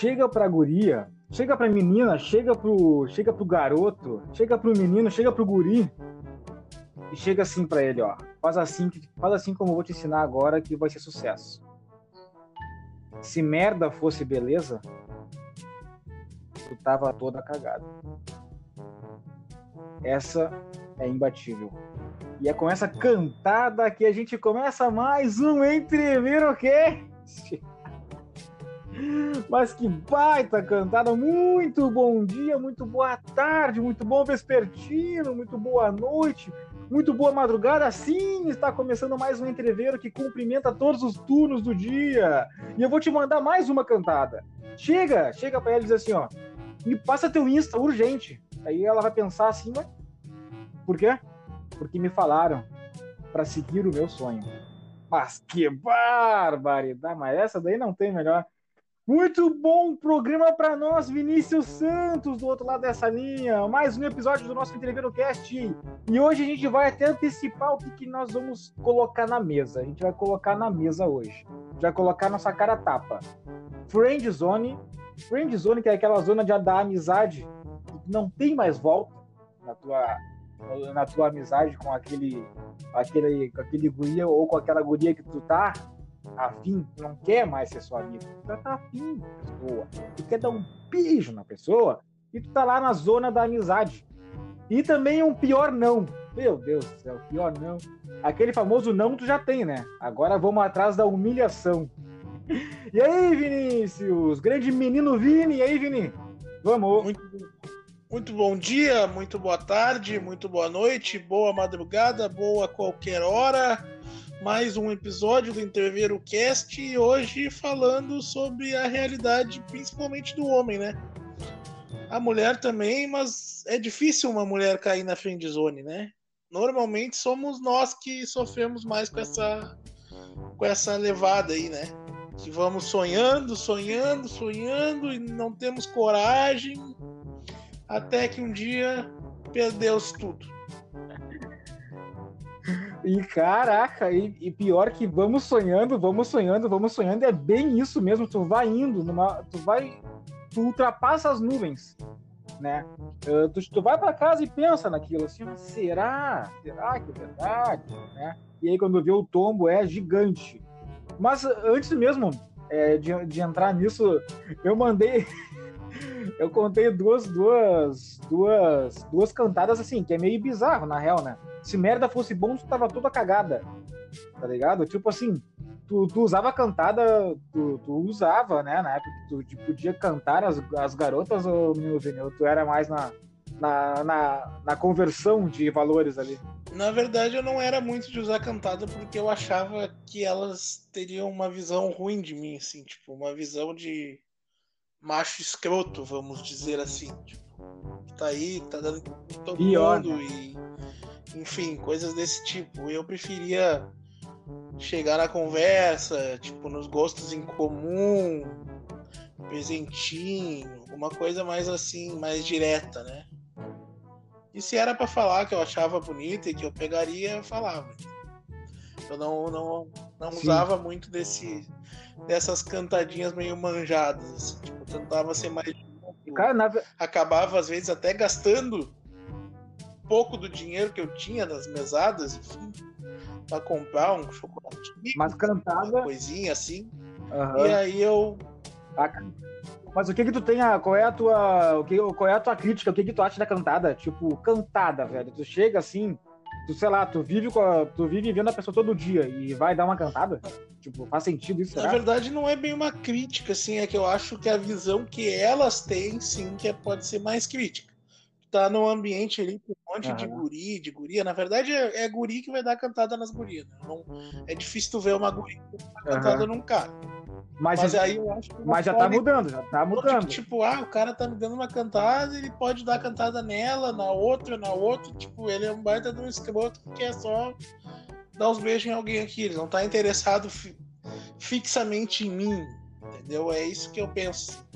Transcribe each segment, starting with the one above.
chega pra guria, chega pra menina, chega pro, chega pro garoto, chega pro menino, chega pro guri e chega assim pra ele, ó. Faz assim, faz assim como eu vou te ensinar agora que vai ser sucesso. Se merda fosse beleza, tu tava toda cagada. Essa é imbatível. E é com essa cantada que a gente começa mais um Entrever o quê? Mas que baita cantada! Muito bom dia, muito boa tarde, muito bom vespertino, muito boa noite, muito boa madrugada. Sim, está começando mais um entreveiro que cumprimenta todos os turnos do dia. E eu vou te mandar mais uma cantada. Chega, chega para ela e diz assim, ó, me passa teu Insta urgente. Aí ela vai pensar assim, mas por quê? Porque me falaram para seguir o meu sonho. Mas que barbaridade! Mas essa daí não tem melhor. Muito bom programa para nós, Vinícius Santos, do outro lado dessa linha. Mais um episódio do nosso Entreveiro Cast. E hoje a gente vai até antecipar o que, que nós vamos colocar na mesa. A gente vai colocar na mesa hoje. A gente vai colocar nossa cara tapa. Friend Zone. Friend Zone, que é aquela zona de, da amizade que não tem mais volta na tua, na tua amizade com aquele, aquele, com aquele guria ou com aquela guria que tu tá afim, não quer mais ser sua amiga, tu tá afim da pessoa, tu quer dar um beijo na pessoa e tu tá lá na zona da amizade. E também um pior não. Meu Deus do céu, pior não. Aquele famoso não tu já tem, né? Agora vamos atrás da humilhação. E aí, Vinícius? Grande menino Vini, e aí, Vini? Vamos. Muito, muito bom dia, muito boa tarde, muito boa noite, boa madrugada, boa qualquer hora mais um episódio do Interveiro Cast e hoje falando sobre a realidade principalmente do homem, né? A mulher também, mas é difícil uma mulher cair na friend zone, né? Normalmente somos nós que sofremos mais com essa com essa levada aí, né? Que vamos sonhando, sonhando, sonhando e não temos coragem até que um dia perdeu-se tudo. E caraca, e, e, pior que vamos sonhando, vamos sonhando, vamos sonhando, é bem isso mesmo. Tu vai indo, numa, tu vai, tu ultrapassa as nuvens, né? Uh, tu, tu vai para casa e pensa naquilo assim, será? Será que é verdade? Né? E aí quando vê o tombo é gigante. Mas antes mesmo é, de, de entrar nisso, eu mandei eu contei duas, duas, duas, duas cantadas assim, que é meio bizarro, na real, né? Se merda fosse bom, tu tava toda cagada. Tá ligado? Tipo assim, tu, tu usava cantada, tu, tu, usava, né? Na época tu tipo, podia cantar as, as garotas, ou menino Vinil, tu era mais na, na, na, na, conversão de valores ali? Na verdade, eu não era muito de usar cantada porque eu achava que elas teriam uma visão ruim de mim, assim, tipo, uma visão de macho escroto, vamos dizer assim. Tipo, tá aí, tá dando todo Pior, mundo né? e enfim, coisas desse tipo. Eu preferia chegar na conversa, tipo, nos gostos em comum, presentinho, uma coisa mais assim, mais direta, né? E se era para falar que eu achava bonita e que eu pegaria, eu falava. Eu não, não, não usava muito desse, dessas cantadinhas meio manjadas. Assim, tipo, tentava ser mais. Cara, na... Acabava, às vezes, até gastando pouco do dinheiro que eu tinha das mesadas, enfim, pra comprar um chocolate. Mas cantava. Uma coisinha assim. Uhum. E aí eu. Mas o que que tu tem a, qual é a tua, o que, qual é a tua crítica, o que que tu acha da cantada? Tipo, cantada, velho. Tu chega assim, tu sei lá, tu vive com a, tu vive vendo a pessoa todo dia e vai dar uma cantada? Tipo, faz sentido isso? Na será? verdade, não é bem uma crítica, assim, é que eu acho que a visão que elas têm, sim, que é, pode ser mais crítica tá num ambiente ali com um monte de guri, de guria. Na verdade, é, é, guri que vai dar cantada nas gurias. Né? Não, é difícil tu ver uma guria cantada num cara. Mas, mas aí eu acho que Mas já tá tá mudando, já tá mudando. Tipo, ah, o cara tá me dando uma cantada, ele pode dar cantada nela, na outra, na outra. Tipo, ele é um baita de um escroto que é só dar uns beijos em alguém aqui. Ele não tá interessado fi fixamente em mim. Entendeu? É isso que eu penso.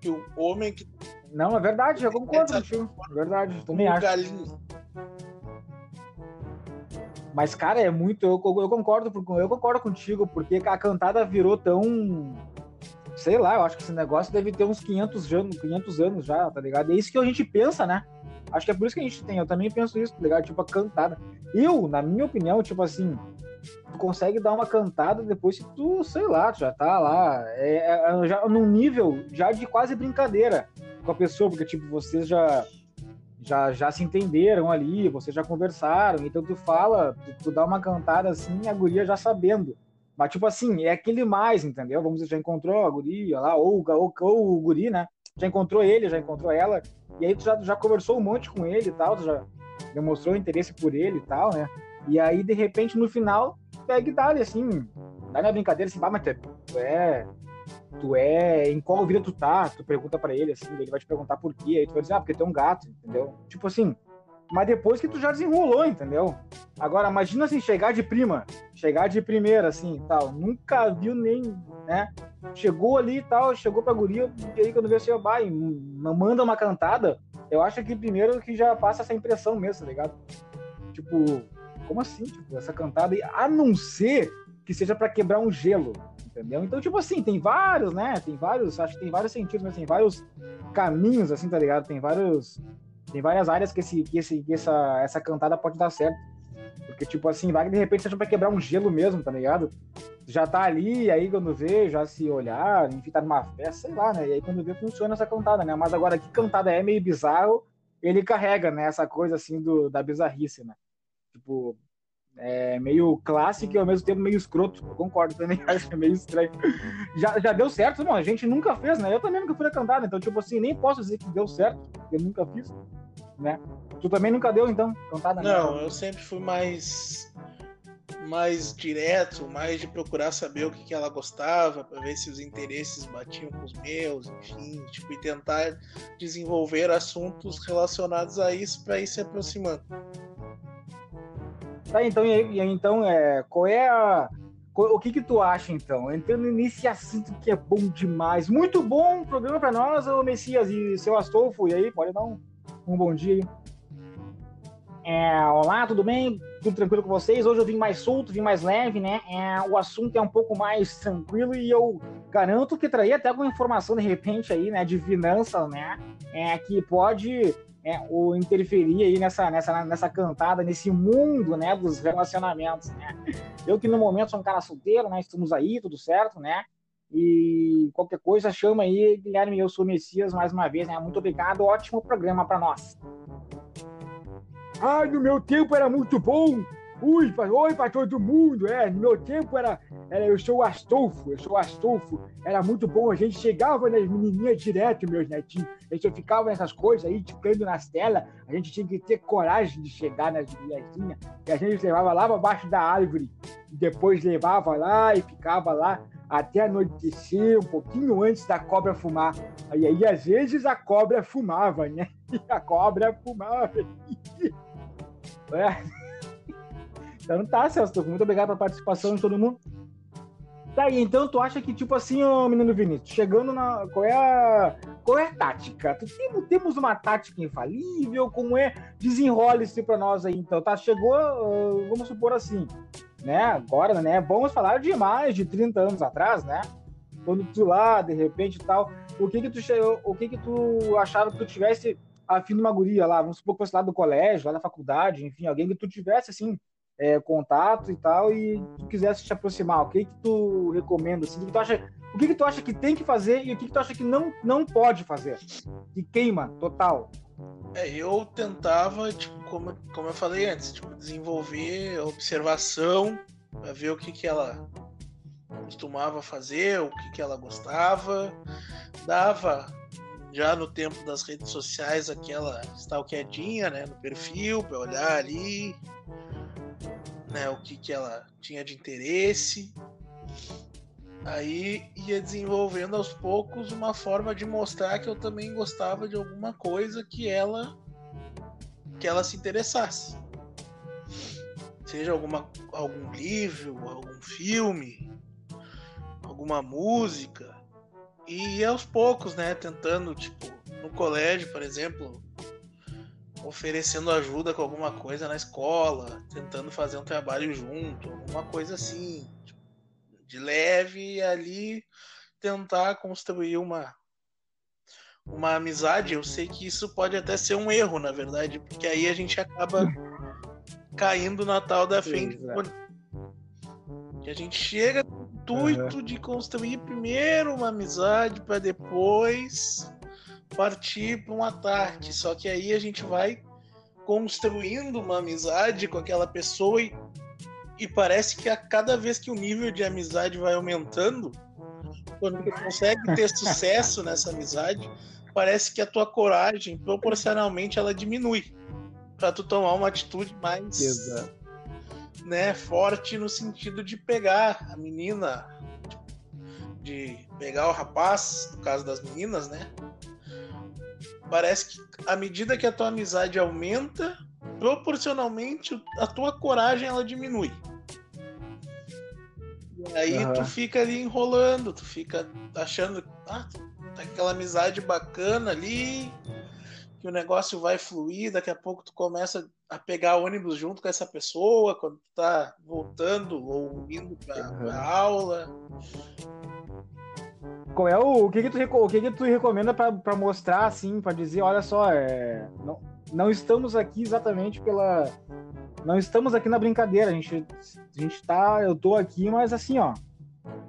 Que o homem que não, é verdade, eu concordo. É verdade, também acho. Galinho. Mas, cara, é muito. Eu, eu, concordo, eu concordo contigo, porque a cantada virou tão. sei lá, eu acho que esse negócio deve ter uns 500 anos, 500 anos já, tá ligado? É isso que a gente pensa, né? Acho que é por isso que a gente tem, eu também penso isso, tá ligado? Tipo, a cantada. Eu, na minha opinião, tipo assim, tu consegue dar uma cantada depois que tu, sei lá, tu já tá lá, é, é, já num nível já de quase brincadeira com a pessoa, porque, tipo, vocês já já, já se entenderam ali, vocês já conversaram, então tu fala, tu, tu dá uma cantada assim, a guria já sabendo. Mas, tipo assim, é aquele mais, entendeu? Vamos dizer, já encontrou a guria lá, ou, ou, ou o guri, né? Já encontrou ele, já encontrou ela, e aí tu já, já conversou um monte com ele e tal, tu já demonstrou interesse por ele e tal, né? E aí, de repente, no final, pega e dá assim, dá na brincadeira assim, bah, mas tu é, tu é, em qual vida tu tá? Tu pergunta para ele, assim, ele vai te perguntar por quê, aí tu vai dizer, ah, porque tu é um gato, entendeu? Tipo assim, mas depois que tu já desenrolou, entendeu? Agora, imagina assim, chegar de prima, chegar de primeira, assim, tal, nunca viu nem, né? Chegou ali e tal, chegou pra guria, e aí quando vê assim, vai, manda uma cantada, eu acho que primeiro que já passa essa impressão mesmo, tá ligado? Tipo, como assim? Tipo, essa cantada, a não ser que seja para quebrar um gelo, entendeu? Então, tipo assim, tem vários, né? Tem vários, acho que tem vários sentidos, mas tem vários caminhos, assim, tá ligado? Tem vários tem várias áreas que, esse, que, esse, que essa, essa cantada pode dar certo. Porque, tipo assim, vai que de repente seja pra quebrar um gelo mesmo, tá ligado? Já tá ali, aí quando vê, já se olhar, enfim, tá numa festa, sei lá, né? E aí quando vê, funciona essa cantada, né? Mas agora que cantada é meio bizarro, ele carrega, né? Essa coisa assim do, da bizarrice, né? Tipo, é meio clássico e ao mesmo tempo meio escroto. Eu concordo também, acho meio estranho. Já, já deu certo, mano. A gente nunca fez, né? Eu também nunca fui a cantada, então, tipo assim, nem posso dizer que deu certo, porque eu nunca fiz, né? Tu também nunca deu, então, cantada? Não, eu sempre fui mais mais direto, mais de procurar saber o que, que ela gostava, para ver se os interesses batiam com os meus, enfim, tipo, e tentar desenvolver assuntos relacionados a isso para ir se aproximando. Tá, então, e, então é, qual é a. o que que tu acha, então? Entrando nesse assunto que é bom demais. Muito bom programa para nós, ô Messias e seu Astolfo. E aí, pode dar um, um bom dia. É, olá, tudo bem? Tudo tranquilo com vocês? Hoje eu vim mais solto, vim mais leve, né? É, o assunto é um pouco mais tranquilo e eu garanto que traí até alguma informação de repente aí, né, de finanças, né? É, que pode é, ou interferir aí nessa, nessa, nessa cantada, nesse mundo, né, dos relacionamentos, né? Eu que no momento sou um cara solteiro, né, estamos aí, tudo certo, né? E qualquer coisa, chama aí, Guilherme, eu sou Messias mais uma vez, né? Muito obrigado, ótimo programa para nós. Ai, no meu tempo era muito bom, Ui, oi para todo mundo, é, no meu tempo era, era, eu sou o Astolfo, eu sou o Astolfo, era muito bom, a gente chegava nas menininhas direto, meus netinhos, a gente ficava nessas coisas aí, ficando nas telas, a gente tinha que ter coragem de chegar nas menininhas, e a gente levava lá para baixo da árvore, e depois levava lá e ficava lá até anoitecer, um pouquinho antes da cobra fumar, aí, aí às vezes a cobra fumava, né, e a cobra fumava, é... Então tá, Celso, muito obrigado pela participação de todo mundo. Tá aí, então tu acha que, tipo assim, ô menino Vinícius, chegando na. Qual é a. Qual é a tática? Tu, temos uma tática infalível? Como é? Desenrole-se pra nós aí, então, tá? Chegou, vamos supor assim, né? Agora, né? Vamos falar de mais de 30 anos atrás, né? Quando tu lá, de repente tal. O que que tu, o que que tu achava que tu tivesse afim de uma guria lá? Vamos supor que fosse lá do colégio, lá da faculdade, enfim, alguém que tu tivesse assim é, contato e tal, e tu quisesse te aproximar, o que que tu recomenda? Assim, o, que tu acha, o que que tu acha que tem que fazer e o que que tu acha que não, não pode fazer? Que queima total. É, eu tentava, tipo, como, como eu falei antes, tipo, desenvolver observação para ver o que que ela costumava fazer, o que que ela gostava, dava já no tempo das redes sociais aquela stalkeadinha, né, no perfil para olhar ali, né, o que, que ela tinha de interesse. Aí ia desenvolvendo aos poucos uma forma de mostrar que eu também gostava de alguma coisa que ela que ela se interessasse. Seja alguma, algum livro, algum filme, alguma música. E aos poucos, né, tentando, tipo, no colégio, por exemplo, oferecendo ajuda com alguma coisa na escola, tentando fazer um trabalho junto, alguma coisa assim, tipo, de leve ali, tentar construir uma uma amizade, eu sei que isso pode até ser um erro, na verdade, porque aí a gente acaba caindo na tal da frente. Que a gente chega com o intuito uhum. de construir primeiro uma amizade para depois partir para um ataque. Só que aí a gente vai construindo uma amizade com aquela pessoa e, e parece que a cada vez que o nível de amizade vai aumentando, quando tu consegue ter sucesso nessa amizade, parece que a tua coragem, proporcionalmente, ela diminui para tu tomar uma atitude mais Exato. né, forte no sentido de pegar a menina, de pegar o rapaz, no caso das meninas, né? Parece que à medida que a tua amizade aumenta, proporcionalmente a tua coragem ela diminui. E aí uhum. tu fica ali enrolando, tu fica achando, ah, tá aquela amizade bacana ali, que o negócio vai fluir, daqui a pouco tu começa a pegar ônibus junto com essa pessoa, quando tu tá voltando ou indo pra, uhum. pra aula. Qual é o, o que que tu, o que que tu recomenda para mostrar assim, para dizer, olha só, é, não, não estamos aqui exatamente pela não estamos aqui na brincadeira, a gente a gente tá, eu tô aqui, mas assim, ó,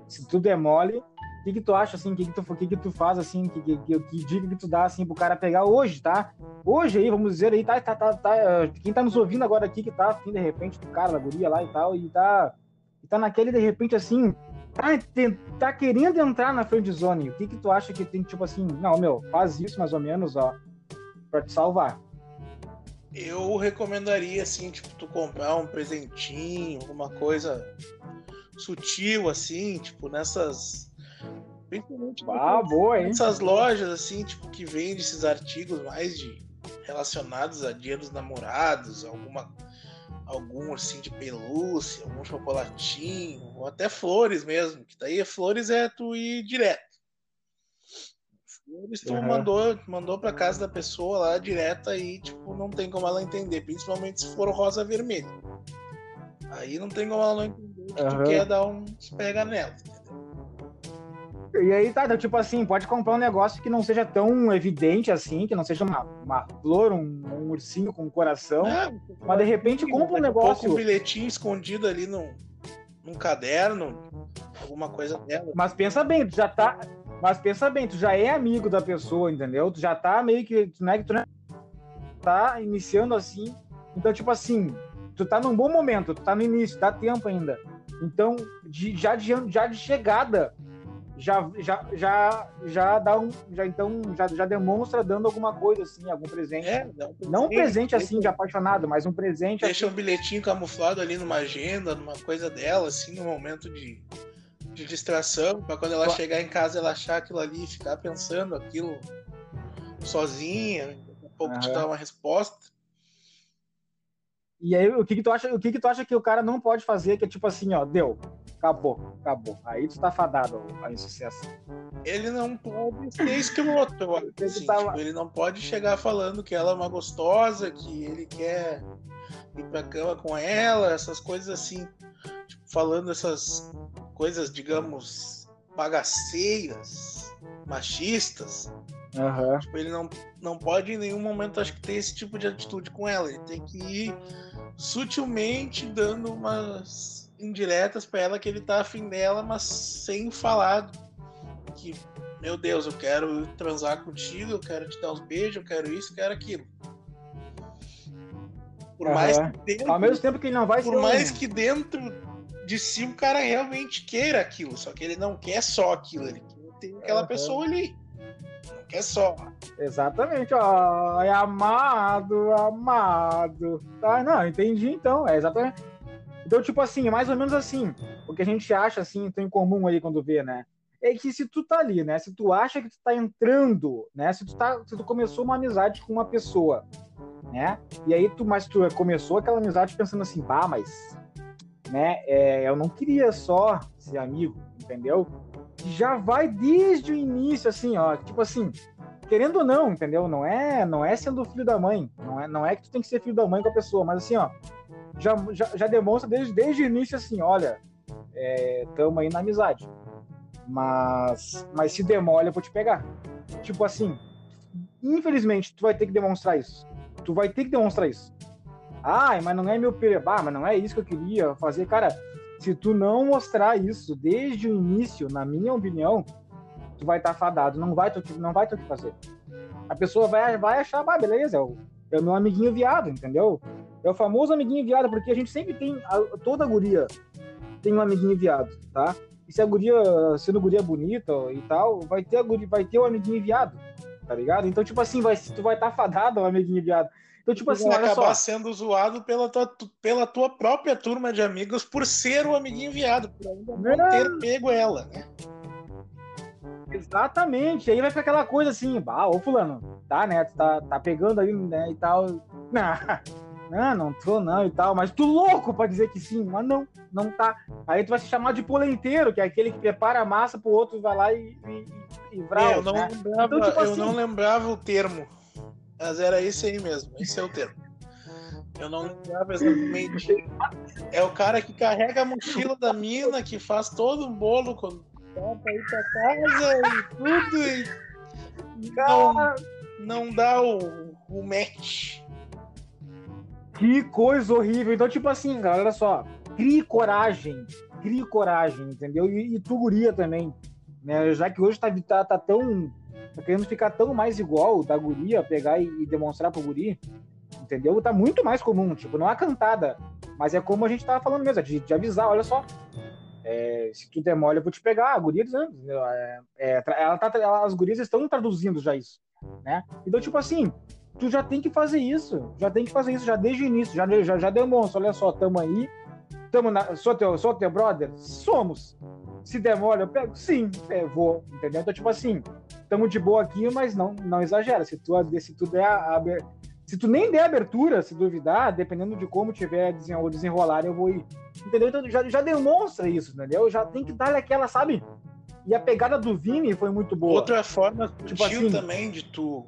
se tu demole, o que que tu acha assim, o que que tu, que que tu faz assim, que, que, que, que dica que tu dá assim pro cara pegar hoje, tá? Hoje aí, vamos dizer aí, tá, tá, tá, tá quem tá nos ouvindo agora aqui que tá afim de repente do cara, da guria lá e tal, e tá tá naquele de repente assim, tá, tá querendo entrar na friend zone, o que que tu acha que tem, tipo assim, não, meu, faz isso mais ou menos, ó, pra te salvar? Eu recomendaria, assim, tipo, tu comprar um presentinho, alguma coisa sutil, assim, tipo, nessas... Principalmente ah, boa, hein? nessas lojas, assim, tipo, que vende esses artigos mais de relacionados a dia dos namorados, alguma algum assim de pelúcia, algum chocolatinho, ou até flores mesmo, que daí flores é tu ir direto. Flores tu uhum. mandou, mandou pra casa da pessoa lá direto aí, tipo, não tem como ela entender, principalmente se for rosa vermelho. Aí não tem como ela não entender que uhum. tu quer dar um pega nela. E aí tá, então, tipo assim, pode comprar um negócio que não seja tão evidente assim, que não seja uma, uma flor, um, um ursinho com um coração, é, mas de repente compra um negócio. Um bilhetinho escondido ali num, num caderno, alguma coisa dela. Mas pensa bem, tu já tá. Mas pensa bem, tu já é amigo da pessoa, entendeu? Tu já tá meio que. Tu não é que tu não é, tá iniciando assim. Então, tipo assim, tu tá num bom momento, tu tá no início, dá tempo ainda. Então, de, já, de, já de chegada, já, já, já, já dá um, já então já, já demonstra dando alguma coisa assim, algum presente. É, um não um presente assim de apaixonado, mas um presente. Deixa assim. um bilhetinho camuflado ali numa agenda, numa coisa dela, assim, no momento de, de distração, para quando ela chegar em casa ela achar aquilo ali e ficar pensando aquilo sozinha, a pouco uhum. te dar uma resposta. E aí, o que, que tu acha? O que, que tu acha que o cara não pode fazer? Que é tipo assim, ó, deu, acabou, acabou. Aí tu tá fadado ao insucesso. Ele não pode ser escroto. Assim, tá tipo, ele não pode chegar falando que ela é uma gostosa, que ele quer ir pra cama com ela, essas coisas assim. Tipo, falando essas coisas, digamos, bagaceiras, machistas. Uhum. Tipo, ele não, não pode em nenhum momento, acho que, ter esse tipo de atitude com ela. Ele tem que ir sutilmente dando umas indiretas para ela que ele tá afim dela, mas sem falar que, meu Deus, eu quero transar contigo, eu quero te dar uns beijos, eu quero isso, eu quero aquilo. Por uhum. mais que dentro, Ao mesmo tempo que ele não vai Por mais que dentro de si o cara realmente queira aquilo, só que ele não quer só aquilo, ele quer ter aquela uhum. pessoa ali quer só. Exatamente, ó. É amado, amado. Tá, não, entendi então. É exatamente. Então, tipo assim, mais ou menos assim, o que a gente acha assim, tem em comum ali quando vê, né? É que se tu tá ali, né? Se tu acha que tu tá entrando, né? Se tu, tá, se tu começou uma amizade com uma pessoa, né? E aí tu, mas tu começou aquela amizade pensando assim, bah, mas, né? É, eu não queria só ser amigo, entendeu? já vai desde o início, assim, ó, tipo assim, querendo ou não, entendeu? Não é, não é sendo filho da mãe, não é, não é que tu tem que ser filho da mãe com a pessoa, mas assim, ó, já, já, já demonstra desde, desde o início, assim, olha, é, tamo aí na amizade. Mas, mas se demole, eu vou te pegar. Tipo assim, infelizmente, tu vai ter que demonstrar isso. Tu vai ter que demonstrar isso. Ai, mas não é meu pereba, mas não é isso que eu queria fazer. Cara, se tu não mostrar isso desde o início, na minha opinião, tu vai estar tá fadado, não vai ter, não vai ter o que fazer. A pessoa vai, vai achar, ah, beleza, é o, é o meu amiguinho viado, entendeu? É o famoso amiguinho viado, porque a gente sempre tem, toda guria tem um amiguinho viado, tá? E se a guria, sendo guria bonita e tal, vai ter, a guria, vai ter o um amiguinho viado, tá ligado? Então, tipo assim, vai, tu vai estar tá fadado, o amiguinho viado. Então, tipo assim, vai acabar só. sendo zoado pela tua, pela tua própria turma de amigos por ser o amiguinho viado, por ainda não ter pego ela, né? Exatamente. Aí vai ficar aquela coisa assim, ah, ô fulano, tá, né? Tu tá, tá pegando aí, né? E tal. Não, não tô não e tal, mas tu louco pra dizer que sim, mas não, não tá. Aí tu vai se chamar de polenteiro, que é aquele que prepara a massa pro outro vai lá e, e, e vral, é, eu, não, né? lembrava, então, tipo eu assim, não lembrava o termo. Mas era isso aí mesmo, esse é o termo. Eu não lembrava exatamente. É o cara que carrega a mochila da mina, que faz todo um bolo quando pra ir pra casa e tudo, e não, não dá o, o match. Que coisa horrível. Então, tipo assim, galera, olha só. Crie coragem. Crie coragem, entendeu? E, e tu guria também. Né? Já que hoje tá, tá, tá tão tá querendo ficar tão mais igual da guria, pegar e, e demonstrar pro guri, entendeu? Tá muito mais comum, tipo, não é cantada, mas é como a gente tava falando mesmo, de, de avisar, olha só, é, se tu demole, eu vou te pegar, a guria é, é, ela tá, ela, as gurias estão traduzindo já isso, né? Então, tipo assim, tu já tem que fazer isso, já tem que fazer isso já desde o início, já, já, já demonstra, olha só, tamo aí, tamo na, sou, teu, sou teu brother? Somos. Se demora, eu pego? Sim, é, vou, entendeu? Então, tipo assim, estamos de boa aqui, mas não, não exagera. Se tu, se tu der a, se tu nem der abertura, se duvidar, dependendo de como tiver o desenrolar, eu vou ir. Entendeu? Então já, já demonstra isso, entendeu? Já tem que dar aquela, sabe? E a pegada do Vini foi muito boa. Outra forma tipo assim, também de tu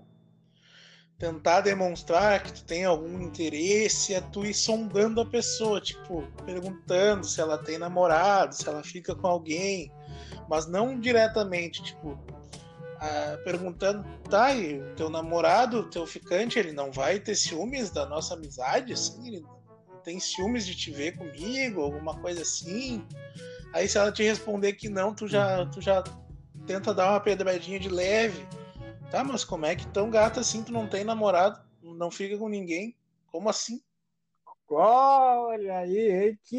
tentar demonstrar que tu tem algum interesse é tu ir sondando a pessoa, tipo, perguntando se ela tem namorado, se ela fica com alguém, mas não diretamente, tipo, ah, perguntando, tá, e teu namorado, teu ficante, ele não vai ter ciúmes da nossa amizade, assim, ele tem ciúmes de te ver comigo, alguma coisa assim. Aí se ela te responder que não, tu já, tu já tenta dar uma pedradinha de leve Tá, mas como é que tão gata assim tu não tem namorado, não fica com ninguém? Como assim? Olha aí, que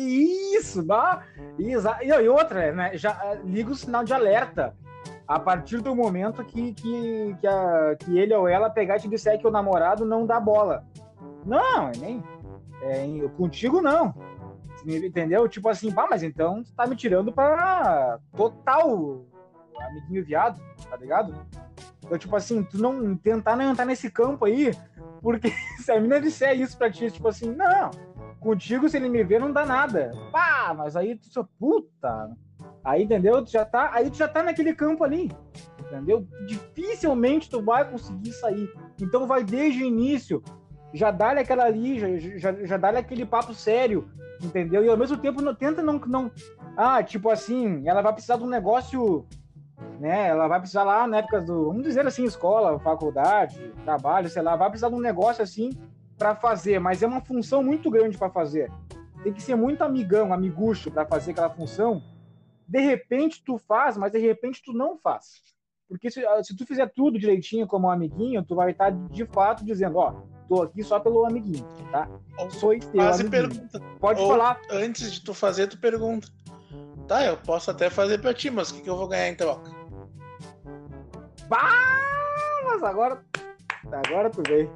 isso! Bah. E outra, né? Já eh, liga o sinal de alerta. A partir do momento que, que, que, a, que ele ou ela pegar e te disser que o namorado não dá bola. Não, é nem. É, contigo não. Entendeu? Tipo assim, pá, mas então tu tá me tirando pra total amiguinho viado, tá ligado? Tipo assim, tu não tentar não entrar nesse campo aí, porque se a mina disser isso pra ti, tipo assim, não, contigo se ele me ver não dá nada. Pá, mas aí tu só, puta. Aí, entendeu? Tu já tá, aí tu já tá naquele campo ali. Entendeu? Dificilmente tu vai conseguir sair. Então vai desde o início, já dá-lhe aquela ali, já, já, já dá-lhe aquele papo sério, entendeu? E ao mesmo tempo não, tenta não, não. Ah, tipo assim, ela vai precisar de um negócio né? Ela vai precisar lá na época do, vamos dizer assim, escola, faculdade, trabalho, sei lá, vai precisar de um negócio assim para fazer, mas é uma função muito grande para fazer. Tem que ser muito amigão, amigucho para fazer aquela função. De repente tu faz, mas de repente tu não faz. Porque se, se tu fizer tudo direitinho como um amiguinho, tu vai estar de fato dizendo, ó, tô aqui só pelo amiguinho, tá? Sou teu Faz pergunta. Pode Ou, falar. Antes de tu fazer, tu pergunta. Tá, eu posso até fazer pra ti, mas o que, que eu vou ganhar em troca? Bah, mas agora, agora tu vem.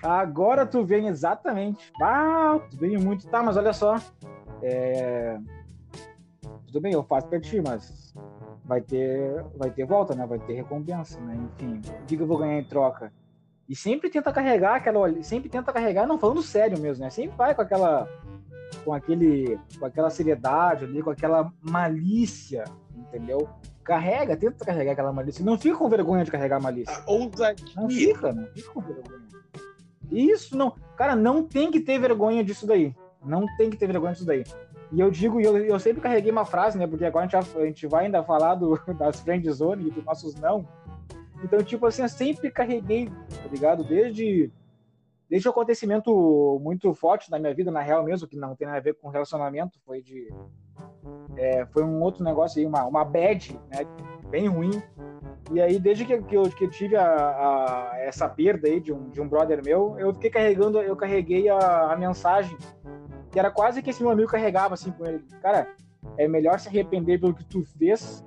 Agora tu vem exatamente. Bah, tu muito. Tá, mas olha só. É... Tudo bem, eu faço pra ti, mas vai ter, vai ter volta, né? Vai ter recompensa, né? Enfim, o que eu vou ganhar em troca? E sempre tenta carregar aquela, sempre tenta carregar, não falando sério mesmo, né? Sempre vai com aquela, com aquele, com aquela seriedade ali, com aquela malícia, entendeu? Carrega, tenta carregar aquela malícia. Não fica com vergonha de carregar a malícia. A ousadia. Não fica, não fica com vergonha. Isso não. Cara, não tem que ter vergonha disso daí. Não tem que ter vergonha disso daí. E eu digo, eu, eu sempre carreguei uma frase, né? Porque agora a gente, vai, a gente vai ainda falar do, das friend zone e dos nossos não. Então, tipo assim, eu sempre carreguei, tá ligado? Desde, desde um acontecimento muito forte na minha vida, na real mesmo, que não tem nada a ver com relacionamento, foi de. É, foi um outro negócio aí, uma, uma bad, né? Bem ruim. E aí, desde que, que, eu, que eu tive a, a, essa perda aí de um, de um brother meu, eu fiquei carregando, eu carreguei a, a mensagem que era quase que esse meu amigo carregava assim com ele. Cara, é melhor se arrepender pelo que tu fez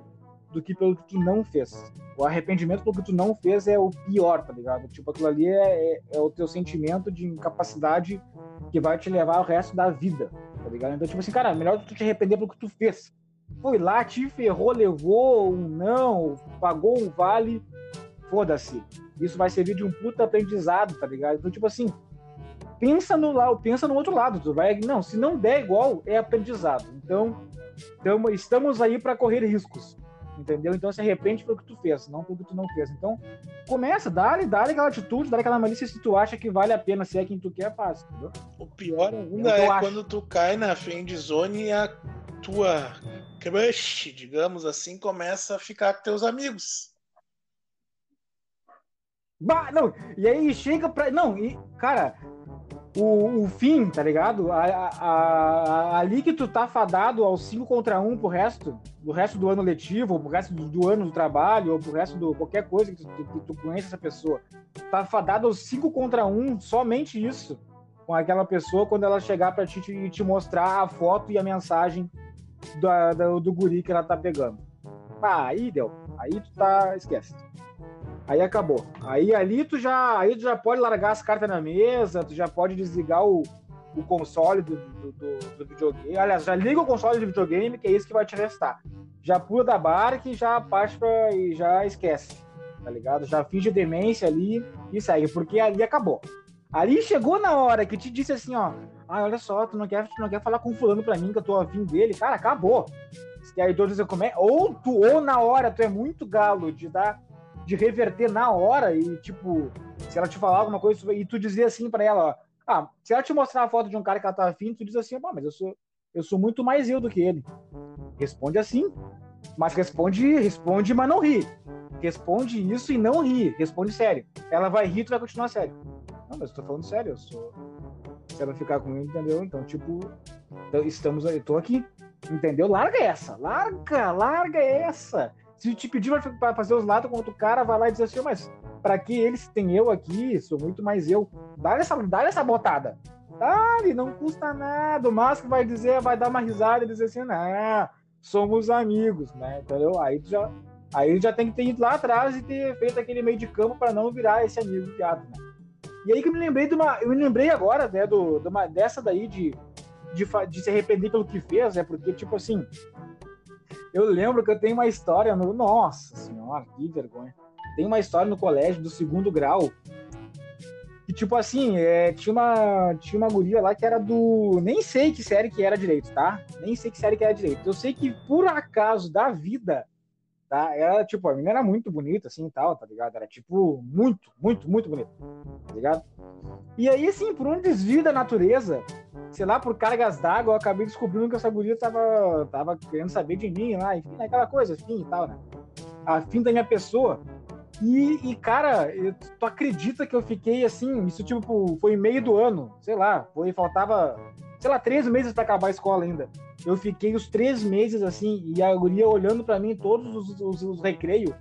do que pelo que tu não fez. O arrependimento pelo que tu não fez é o pior, tá ligado? Tipo, aquilo ali é, é, é o teu sentimento de incapacidade que vai te levar o resto da vida, tá ligado? Então, tipo assim, cara, é melhor tu te arrepender pelo que tu fez. Foi lá, te ferrou, levou um não, pagou um vale, foda-se. Isso vai servir de um puta aprendizado, tá ligado? Então, tipo assim, pensa no lado, pensa no outro lado. Tu vai, não, se não der igual, é aprendizado. Então, tamo, estamos aí para correr riscos. Entendeu? Então se arrepende pelo que tu fez, não pelo que tu não fez. Então, começa, dá-lhe, dá-lhe aquela atitude, dá-lhe aquela malícia se tu acha que vale a pena, se é quem tu quer, faz, entendeu? O pior ainda é, é quando tu cai na friend zone e a tua crush, digamos assim, começa a ficar com teus amigos. Bah, não, e aí chega pra. Não, e, cara, o, o fim, tá ligado? A, a, a, ali que tu tá fadado aos 5 contra 1 um pro resto, do resto do ano letivo, ou pro resto do, do, ano do trabalho, ou pro resto do qualquer coisa que tu, que tu conhece essa pessoa. Tá fadado aos 5 contra 1, um, somente isso, com aquela pessoa quando ela chegar pra ti e te mostrar a foto e a mensagem do, do, do guri que ela tá pegando. Ah, aí deu. Aí tu tá. Esquece. Aí acabou. Aí ali tu já, aí tu já pode largar as cartas na mesa, tu já pode desligar o, o console do, do, do, do, videogame. Aliás, já liga o console do videogame, que é isso que vai te restar. Já pula da barca e já parte pra, e já esquece, tá ligado? Já finge demência ali e segue, porque ali acabou. Ali chegou na hora que te disse assim, ó, ah, olha só, tu não quer, tu não quer falar com fulano pra mim que eu tô afim dele, cara, acabou. E aí todos dizem como é, ou tu, ou na hora tu é muito galo de dar de reverter na hora e, tipo, se ela te falar alguma coisa e tu dizer assim para ela, ah, se ela te mostrar a foto de um cara que ela tá afim, tu diz assim, mas eu sou, eu sou muito mais eu do que ele. Responde assim, mas responde, responde, mas não ri. Responde isso e não ri. Responde sério. Ela vai rir tu vai continuar sério. Não, mas eu tô falando sério, eu sou. Se ela ficar comigo, entendeu? Então, tipo, então, estamos aí, tô aqui. Entendeu? Larga essa, larga, larga essa. Se te pedir para fazer os lados com outro cara, vai lá e diz assim, mas para que eles têm eu aqui? Sou muito mais eu. Dá essa, dá essa botada. Dá-lhe, não custa nada. O Márcio vai dizer, vai dar uma risada e dizer assim, não, somos amigos, né? Entendeu? Aí já, aí já tem que ter ido lá atrás e ter feito aquele meio de campo para não virar esse amigo viado, né? E aí que eu me lembrei de uma. Eu me lembrei agora, né, do, uma, dessa daí de, de, de se arrepender pelo que fez, é né, porque, tipo assim, eu lembro que eu tenho uma história no. Nossa senhora, que vergonha. Tem uma história no colégio do segundo grau. Que, tipo assim, é, tinha, uma, tinha uma guria lá que era do. Nem sei que série que era direito, tá? Nem sei que série que era direito. Eu sei que, por acaso da vida, tá? Era, tipo, a menina era muito bonita, assim, tal, tá ligado? Era, tipo, muito, muito, muito bonita, tá ligado? E aí, assim, por um desvio da natureza, sei lá, por cargas d'água, eu acabei descobrindo que essa guria tava, tava querendo saber de mim lá, enfim, aquela coisa, enfim e tal, né? A fim da minha pessoa. E, e, cara, tu acredita que eu fiquei assim, isso tipo, foi meio do ano, sei lá, foi, faltava, sei lá, três meses para acabar a escola ainda. Eu fiquei os três meses assim, e a guria olhando para mim todos os, os, os recreios,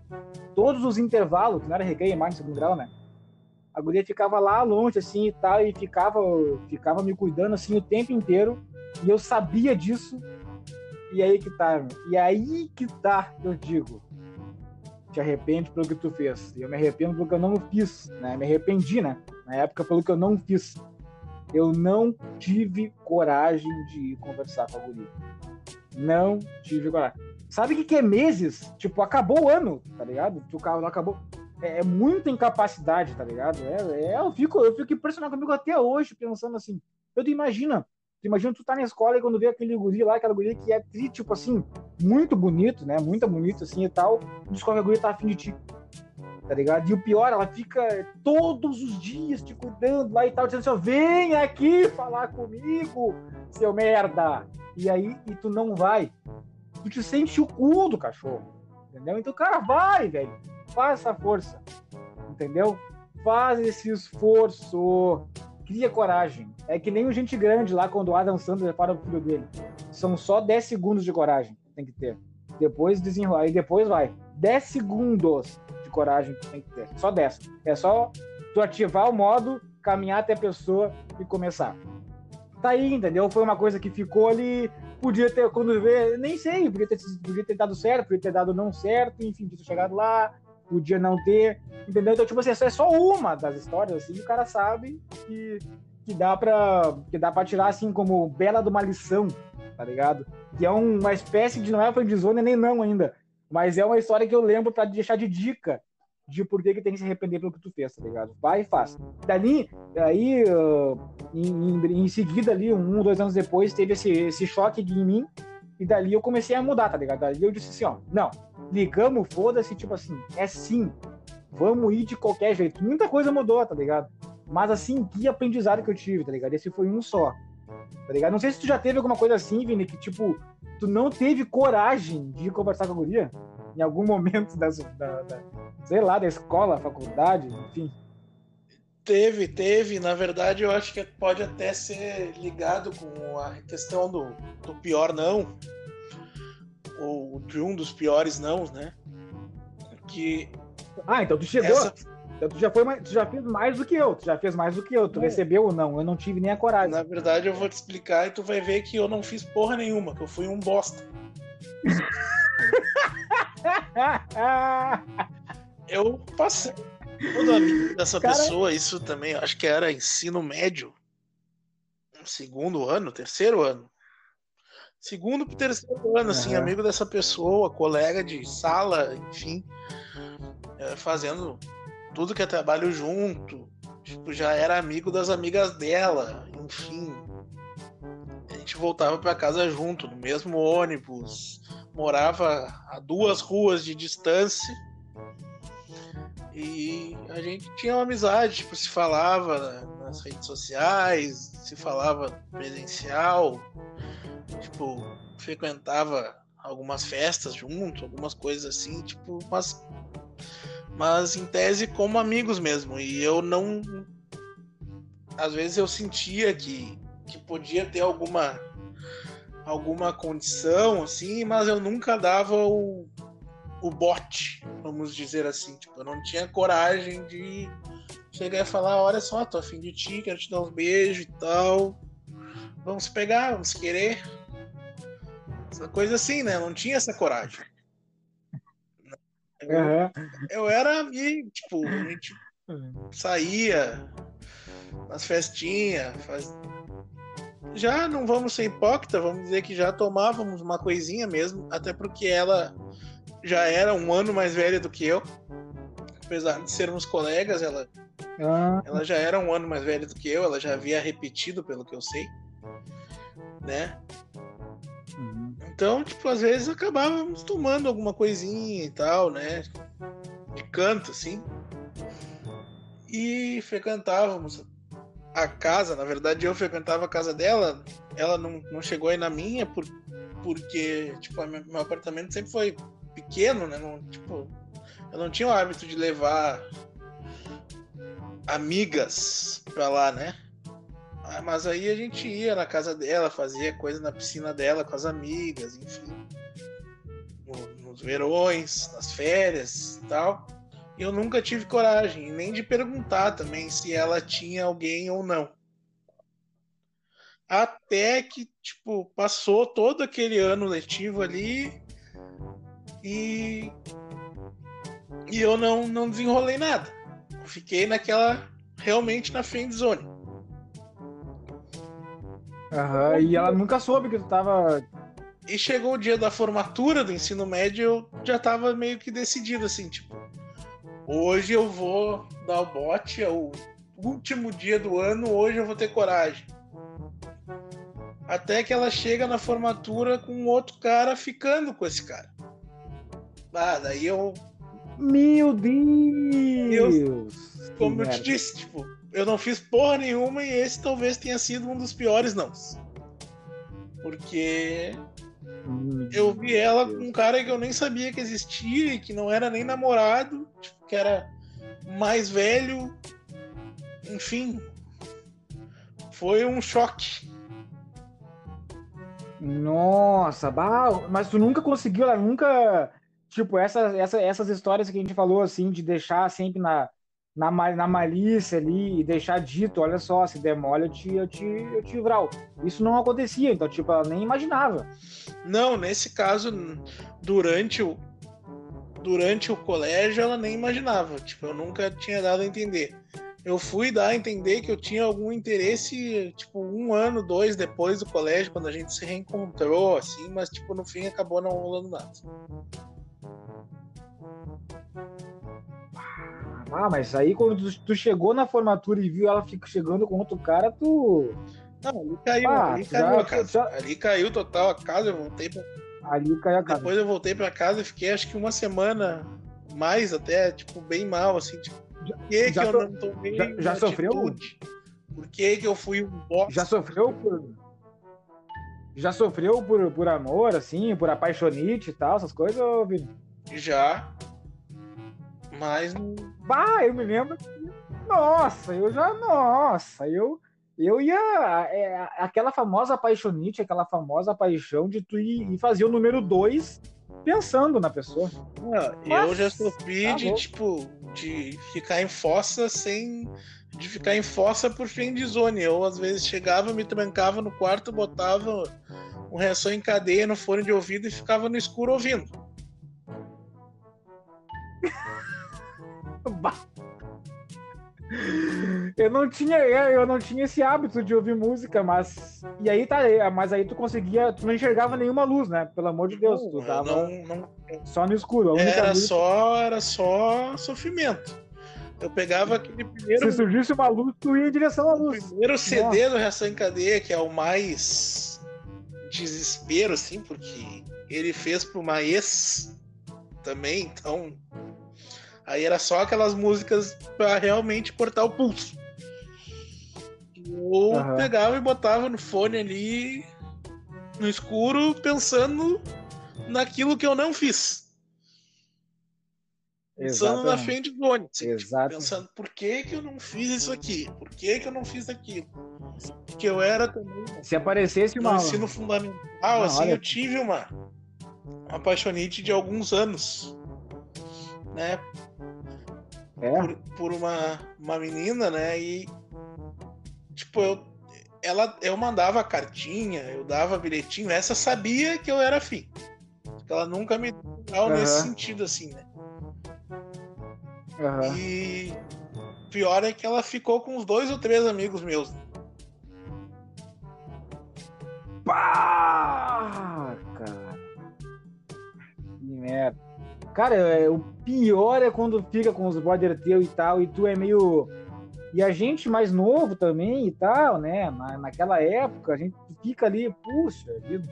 todos os intervalos, que não era recreio, mais no segundo grau, né? a guria ficava lá longe, assim, e tal, e ficava, ficava me cuidando, assim, o tempo inteiro, e eu sabia disso, e aí que tá, e aí que tá, eu digo, te arrepende pelo que tu fez, eu me arrependo pelo que eu não fiz, né, me arrependi, né, na época pelo que eu não fiz, eu não tive coragem de conversar com a guria, não tive coragem. Sabe o que, que é meses? Tipo, acabou o ano, tá ligado? O carro não acabou é, é muita incapacidade, tá ligado? É, é, eu, fico, eu fico impressionado comigo até hoje, pensando assim. Eu te imagina, tu imagina tu tá na escola e quando vê aquele guri lá, aquela guria que é, tipo assim, muito bonito, né? Muito bonito, assim, e tal, descobre a guria tá afim de ti. Tá ligado? E o pior, ela fica todos os dias te cuidando lá e tal, dizendo assim, vem aqui falar comigo, seu merda. E aí, e tu não vai. Tu te sente o cu do cachorro, entendeu? Então, cara, vai, velho. Faz essa força, entendeu? Faz esse esforço. Cria coragem. É que nem o gente grande lá quando o Adam Sandler para o filho dele. São só 10 segundos de coragem que tem que ter. Depois desenrolar e depois vai. 10 segundos coragem que tem que ter. Só 10. É só tu ativar o modo, caminhar até a pessoa e começar. Tá aí, entendeu? Foi uma coisa que ficou ali. Podia ter, quando vê, nem sei, podia ter, podia ter dado certo, podia ter dado não certo, enfim, ter chegado lá, podia não ter, entendeu? Então, tipo assim, é só uma das histórias, assim, o cara sabe que, que dá pra, que dá pra tirar, assim, como bela de uma lição, tá ligado? Que é uma espécie de, não é friendzone nem não ainda, mas é uma história que eu lembro para deixar de dica de por que, que tem que se arrepender pelo que tu fez, tá ligado? Vai e faz. Dali, aí, uh, em, em, em, seguida ali, um, dois anos depois, teve esse, esse choque em mim, e dali eu comecei a mudar, tá ligado? Dali eu disse assim, ó, não, ligamos, foda-se, tipo assim, é sim, vamos ir de qualquer jeito. Muita coisa mudou, tá ligado? Mas assim, que aprendizado que eu tive, tá ligado? Esse foi um só. Tá ligado? Não sei se tu já teve alguma coisa assim, Vini, que tipo, tu não teve coragem de conversar com a guria em algum momento das, da, da, sei lá, da escola, faculdade, enfim. Teve, teve. Na verdade, eu acho que pode até ser ligado com a questão do, do pior não, ou de um dos piores não, né? Que. Ah, então tu chegou. Essa... Então tu já foi mais, tu já fez mais do que eu, tu já fez mais do que eu, tu recebeu ou não, eu não tive nem a coragem. Na verdade, eu vou te explicar e tu vai ver que eu não fiz porra nenhuma, que eu fui um bosta. eu passei todo amigo dessa Cara... pessoa, isso também, acho que era ensino médio, segundo ano, terceiro ano. Segundo pro terceiro ano, assim, amigo dessa pessoa, colega de sala, enfim, é, fazendo tudo que é trabalho junto. Tipo, já era amigo das amigas dela, enfim. A gente voltava para casa junto, no mesmo ônibus, morava a duas ruas de distância. E a gente tinha uma amizade, tipo, se falava nas redes sociais, se falava presencial, tipo, frequentava algumas festas junto, algumas coisas assim, tipo, mas mas em tese como amigos mesmo. E eu não. Às vezes eu sentia que, que podia ter alguma alguma condição, assim, mas eu nunca dava o, o bote, vamos dizer assim. Tipo, eu não tinha coragem de chegar e falar, olha só, tô afim de ti, quero te dar uns beijos e tal. Vamos pegar, vamos querer. Essa coisa assim, né? Eu não tinha essa coragem. Eu, uhum. eu era amigo, tipo, a gente saía nas festinhas, faz... já não vamos ser hipócrita, vamos dizer que já tomávamos uma coisinha mesmo, até porque ela já era um ano mais velha do que eu, apesar de sermos colegas, ela, ah. ela já era um ano mais velha do que eu, ela já havia repetido, pelo que eu sei, né? Então, tipo, às vezes acabávamos tomando alguma coisinha e tal, né? De canto, assim. E frequentávamos a casa, na verdade eu frequentava a casa dela, ela não, não chegou aí na minha por, porque, tipo, meu apartamento sempre foi pequeno, né? Não, tipo, eu não tinha o hábito de levar amigas pra lá, né? Ah, mas aí a gente ia na casa dela, fazia coisa na piscina dela com as amigas, enfim. No, nos verões, nas férias e tal. E eu nunca tive coragem, nem de perguntar também se ela tinha alguém ou não. Até que, tipo, passou todo aquele ano letivo ali e. E eu não, não desenrolei nada. fiquei naquela. Realmente na friend zone. Uhum, e ela nunca soube que tu tava. E chegou o dia da formatura do ensino médio, eu já tava meio que decidido assim, tipo, hoje eu vou dar o bote, é o último dia do ano, hoje eu vou ter coragem. Até que ela chega na formatura com outro cara ficando com esse cara. Ah, daí eu Meu Deus! Eu, como eu te disse, tipo, eu não fiz porra nenhuma e esse talvez tenha sido um dos piores, não. Porque hum, eu vi ela com um cara que eu nem sabia que existia e que não era nem namorado, tipo, que era mais velho. Enfim, foi um choque. Nossa, bah, mas tu nunca conseguiu, ela nunca. Tipo, essa, essa, essas histórias que a gente falou, assim, de deixar sempre na, na, na malícia ali e deixar dito, olha só, se demole eu te, eu te, eu te vral. Isso não acontecia, então, tipo, ela nem imaginava. Não, nesse caso, durante o, durante o colégio, ela nem imaginava. Tipo, eu nunca tinha dado a entender eu fui dar a entender que eu tinha algum interesse, tipo, um ano, dois depois do colégio, quando a gente se reencontrou, assim, mas, tipo, no fim acabou não rolando nada. Ah, mas aí quando tu, tu chegou na formatura e viu ela fica chegando com outro cara, tu. Não, ali caiu, ah, ali caiu já, a casa. Já... Ali caiu total a casa, eu voltei pra. Ali caiu a casa. Depois eu voltei pra casa e fiquei acho que uma semana mais até, tipo, bem mal, assim, tipo por que, já, que eu não tomei já, já sofreu? Por que, que eu fui um bosta? Já sofreu por. Já sofreu por, por amor, assim, por apaixonite e tal, essas coisas, Vini? Já. Mas. Bah, eu me lembro. Nossa, eu já. Nossa, eu. Eu ia. É, aquela famosa apaixonite, aquela famosa paixão de tu ir, ir fazer o número 2 pensando na pessoa. Não, eu já sofri tá de, tipo, de ficar em fossa sem. de ficar em fossa por fim de zone. Eu, às vezes, chegava, me trancava no quarto, botava um reação em cadeia no fone de ouvido e ficava no escuro ouvindo. eu não tinha eu não tinha esse hábito de ouvir música mas e aí tá mas aí tu conseguia tu não enxergava nenhuma luz né? Pelo amor de Deus tu tava não, não, só no escuro era música... só era só sofrimento. Eu pegava aquele primeiro se surgisse uma luz tu ia em direção à luz. o primeiro CD Nossa. do Reação em Cadeia que é o mais desespero assim porque ele fez para uma ex também então Aí era só aquelas músicas para realmente cortar o pulso. Ou uhum. pegava e botava no fone ali no escuro, pensando naquilo que eu não fiz. Pensando Exatamente. na frente do fone. Assim, tipo, pensando por que, que eu não fiz isso aqui? Por que, que eu não fiz aquilo? Porque eu era também. Se aparecesse uma. No ensino fundamental, não, assim, olha... eu tive uma, uma apaixonite de alguns anos. Né? é. por, por uma, uma menina, né? E tipo, eu, ela, eu mandava cartinha, eu dava bilhetinho, essa sabia que eu era afim. Ela nunca me deu uhum. nesse sentido, assim, né? Uhum. E pior é que ela ficou com uns dois ou três amigos meus. Pá, cara. Que merda. Cara, é, o pior é quando fica com os brother teu e tal, e tu é meio. E a gente mais novo também e tal, né? Na, naquela época, a gente fica ali, puxa vida.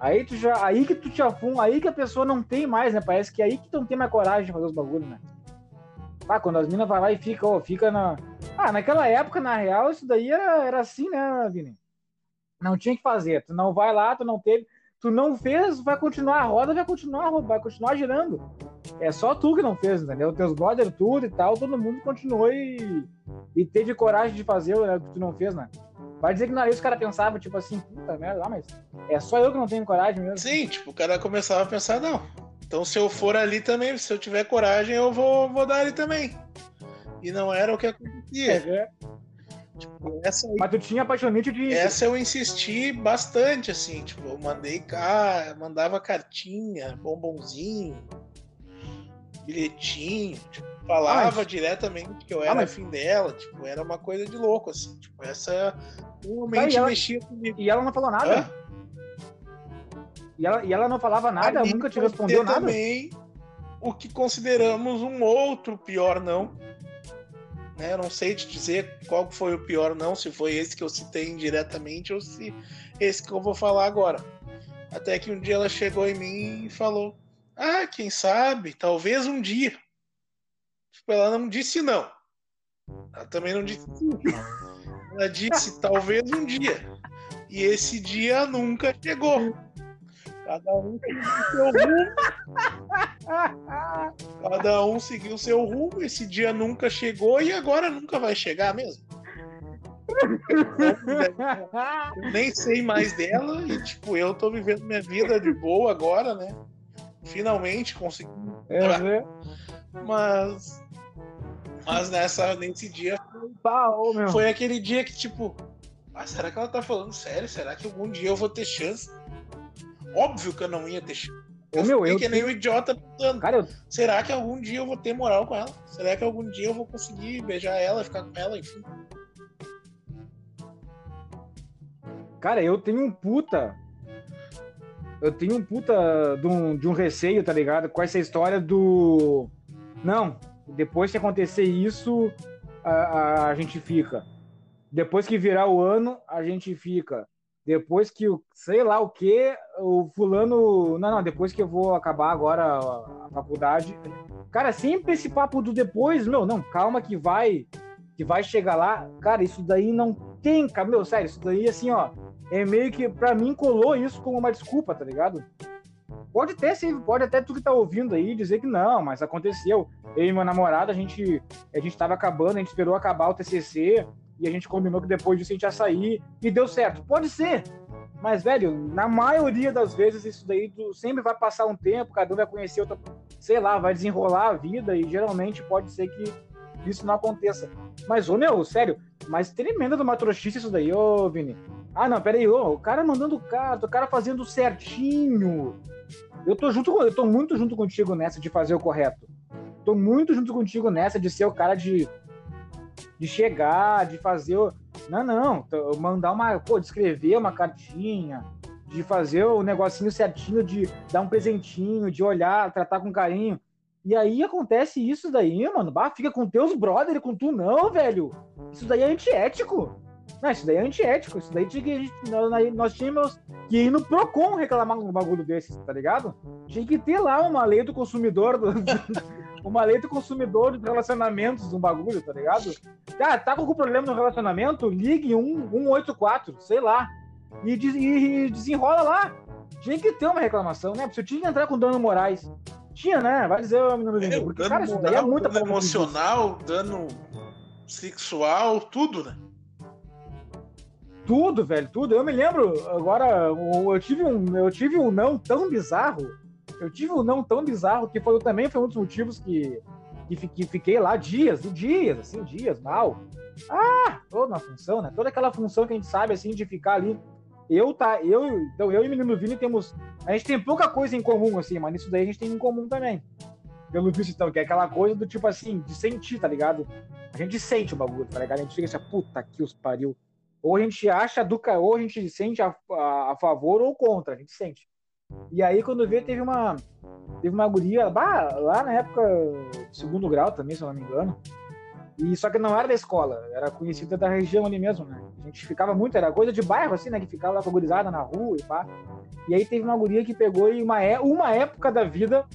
Aí tu já. Aí que tu te afunda, aí que a pessoa não tem mais, né? Parece que é aí que tu não tem mais coragem de fazer os bagulhos, né? Ah, quando as minas vai lá e fica, ó, fica na. Ah, naquela época, na real, isso daí era, era assim, né, Vini? Não tinha que fazer. Tu não vai lá, tu não teve tu não fez, vai continuar a roda, vai continuar, vai continuar girando. É só tu que não fez, entendeu? Teus brothers, tudo e tal, todo mundo continuou e, e teve coragem de fazer o que tu não fez, né? Vai dizer que na os caras pensavam, tipo assim, puta merda, ah, mas é só eu que não tenho coragem mesmo. Sim, tipo, o cara começava a pensar, não. Então se eu for ali também, se eu tiver coragem, eu vou, vou dar ali também. E não era o que acontecia. É, é. Tipo, essa aí, Mas tu tinha apaixonite de. Essa eu insisti bastante, assim, tipo, eu mandei cá, mandava cartinha, bombonzinho, bilhetinho, tipo, falava ah, diretamente que eu ah, era ah, mas... afim dela, tipo, era uma coisa de louco, assim, tipo, essa realmente ela... mexia comigo. E ela não falou nada? Hã? E ela, e ela não falava nada, Ali nunca te respondeu nada? também o que consideramos um outro pior não né? Eu não sei te dizer qual foi o pior, não, se foi esse que eu citei indiretamente ou se esse que eu vou falar agora. Até que um dia ela chegou em mim e falou: Ah, quem sabe, talvez um dia. Tipo, ela não disse não. Ela também não disse sim. Ela disse talvez um dia. E esse dia nunca chegou. Cada um seguiu seu rumo. Cada um seguiu seu rumo. Esse dia nunca chegou e agora nunca vai chegar mesmo. Eu nem sei mais dela e, tipo, eu tô vivendo minha vida de boa agora, né? Finalmente consegui. É, né? Mas. Mas nessa, nesse dia. foi aquele dia que, tipo. Ah, será que ela tá falando sério? Será que algum dia eu vou ter chance? Óbvio que eu não ia ter chance. Eu Ô, meu, eu que nem um idiota pensando. Cara, eu... Será que algum dia eu vou ter moral com ela? Será que algum dia eu vou conseguir beijar ela, ficar com ela, enfim? Cara, eu tenho um puta. Eu tenho um puta de um, de um receio, tá ligado? Com essa história do. Não, depois que acontecer isso, a, a, a gente fica. Depois que virar o ano, a gente fica. Depois que o sei lá o que, o fulano. Não, não, depois que eu vou acabar agora a, faculdade. Cara, sempre esse papo do depois, meu, não, calma que vai. Que vai chegar lá. Cara, isso daí não tem, cara, meu, sério, isso daí assim, ó é meio que, para mim, colou isso como uma desculpa, tá ligado? Pode até ser, pode até tu que tá ouvindo aí dizer que não, mas aconteceu. Eu e meu namorado, a gente, a gente tava acabando, a gente esperou acabar o TCC e a gente combinou que depois disso a gente ia sair e deu certo. Pode ser, mas, velho, na maioria das vezes isso daí sempre vai passar um tempo, cada um vai conhecer outra, sei lá, vai desenrolar a vida e geralmente pode ser que isso não aconteça. Mas, ô meu, sério, mas tremenda de uma trouxice isso daí, ô Vini. Ah, não, peraí, ô, o cara mandando carta, o cara fazendo certinho. Eu tô junto, eu tô muito junto contigo nessa de fazer o correto. Tô muito junto contigo nessa de ser o cara de de chegar, de fazer o Não, não, mandar uma, pô, de escrever uma cartinha, de fazer o negocinho certinho, de dar um presentinho, de olhar, tratar com carinho. E aí acontece isso daí, mano. Bah, fica com teus brother, com tu não, velho. Isso daí é antiético. Não, isso daí é antiético. Isso daí tinha que nós, nós tínhamos que ir no Procon reclamar um bagulho desses, tá ligado? Tinha que ter lá uma lei do consumidor, do, uma lei do consumidor de relacionamentos, um bagulho, tá ligado? Ah, tá com algum problema no relacionamento? Ligue 184, sei lá. E, e, e desenrola lá. Tinha que ter uma reclamação, né? Porque eu tinha que entrar com dano morais. Tinha, né? Vai dizer o menino é, Porque, cara, isso daí é muita dano emocional, dano sexual, tudo, né? Tudo, velho, tudo. Eu me lembro, agora, eu tive um, eu tive um não tão bizarro. Eu tive um não tão bizarro que foi, também foi um dos motivos que, que, que fiquei lá dias, dias, assim, dias, mal. Ah, toda uma função, né? Toda aquela função que a gente sabe, assim, de ficar ali eu tá, eu, então eu e o menino Vini temos, a gente tem pouca coisa em comum assim, mas isso daí a gente tem em comum também. Pelo visto então, que é aquela coisa do tipo assim, de sentir, tá ligado? A gente sente o bagulho, tá ligado? A gente fica assim, puta que os pariu. Ou a gente acha do ou a gente sente a, a, a, favor ou contra, a gente sente. E aí quando vê teve uma teve uma guria bah, lá na época segundo grau também, se eu não me engano. E só que não era da escola, era conhecida da região ali mesmo, né? A gente ficava muito, era coisa de bairro, assim, né? Que ficava lá com gurizada na rua e pá. E aí teve uma guria que pegou e uma, é, uma época da vida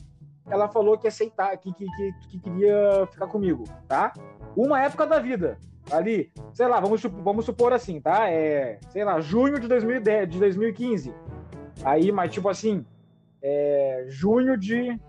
ela falou que aceitar, que, que, que, que queria ficar comigo, tá? Uma época da vida. Ali, sei lá, vamos, vamos supor assim, tá? É, sei lá, junho de, 2010, de 2015. Aí, mas tipo assim, é, junho de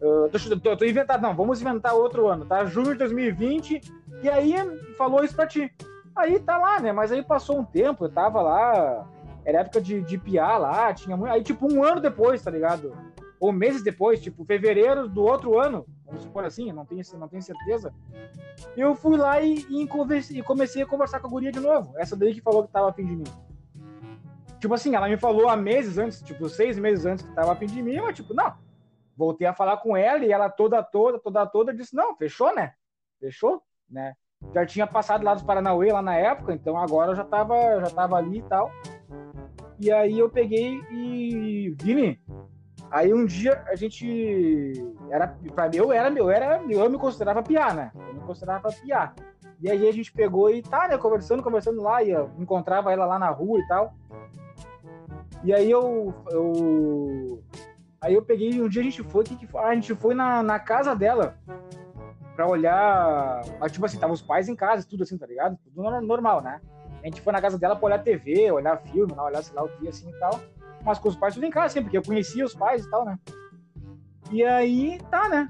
Uh, tô, tô, tô inventando, não, vamos inventar outro ano, tá? Junho de 2020, e aí falou isso pra ti. Aí tá lá, né? Mas aí passou um tempo, eu tava lá, era época de, de piar lá, tinha muito. Aí, tipo, um ano depois, tá ligado? Ou meses depois, tipo, fevereiro do outro ano, vamos supor assim, não tenho, não tenho certeza. Eu fui lá e, e comecei a conversar com a guria de novo. Essa daí que falou que tava afim de mim. Tipo assim, ela me falou há meses antes, tipo, seis meses antes que tava afim de mim, mas tipo, não, voltei a falar com ela e ela toda, toda, toda, toda disse: não, fechou, né? Fechou, né? Já tinha passado lá dos Paranauê lá na época, então agora eu já tava, já tava ali e tal. E aí eu peguei e. Vini, aí um dia a gente. Era, pra mim, eu era, eu era, eu me considerava piar, né? Eu me considerava piar. E aí a gente pegou e tá, né, conversando, conversando lá, e eu encontrava ela lá na rua e tal. E aí eu, eu Aí eu peguei, um dia a gente foi, que que foi? Ah, a gente foi na, na casa dela. pra olhar. Mas, tipo assim, tava os pais em casa, tudo assim, tá ligado? Tudo normal, né? A gente foi na casa dela pra olhar TV, olhar filme, olhar sei lá o que, assim e tal. Mas com os pais tudo em casa, assim, porque eu conhecia os pais e tal, né? E aí, tá, né?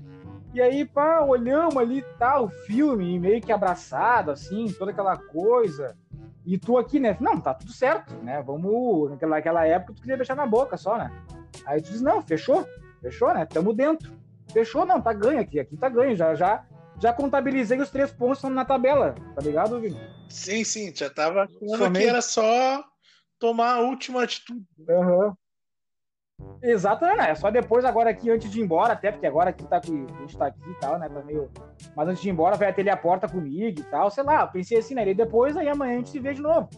E aí, pá, olhamos ali, tá, o filme, meio que abraçado, assim, toda aquela coisa. E tu aqui, né? Não, tá tudo certo, né? Vamos. Naquela, naquela época tu queria deixar na boca só, né? Aí tu diz, não, fechou, fechou, né? Tamo dentro. Fechou, não, tá ganho aqui, aqui tá ganho. Já, já, já contabilizei os três pontos na tabela, tá ligado, Vini? Sim, sim, já tava achando que era só tomar a última atitude. Aham. Uhum. Exatamente, é só depois, agora aqui, antes de ir embora, até porque agora aqui tá a gente tá aqui e tal, né? Tá meio. Mas antes de ir embora, vai atender a porta comigo e tal, sei lá, pensei assim, né? E depois, aí amanhã a gente se vê de novo.